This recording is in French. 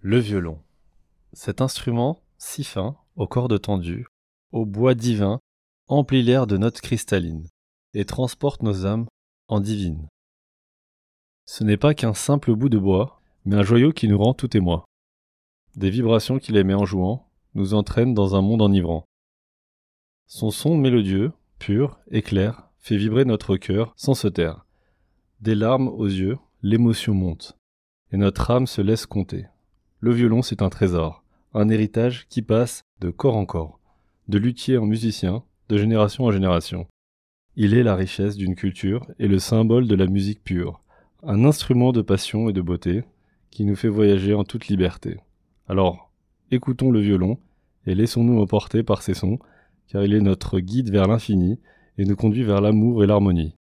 Le violon. Cet instrument, si fin, aux cordes tendues, au bois divin, emplit l'air de notes cristallines et transporte nos âmes en divine. Ce n'est pas qu'un simple bout de bois, mais un joyau qui nous rend tout émoi. Des vibrations qu'il émet en jouant nous entraînent dans un monde enivrant. Son son mélodieux, pur et clair, fait vibrer notre cœur sans se taire. Des larmes aux yeux, l'émotion monte, et notre âme se laisse compter. Le violon, c'est un trésor, un héritage qui passe de corps en corps, de luthier en musicien, de génération en génération. Il est la richesse d'une culture et le symbole de la musique pure, un instrument de passion et de beauté qui nous fait voyager en toute liberté. Alors, écoutons le violon et laissons-nous emporter par ses sons, car il est notre guide vers l'infini et nous conduit vers l'amour et l'harmonie.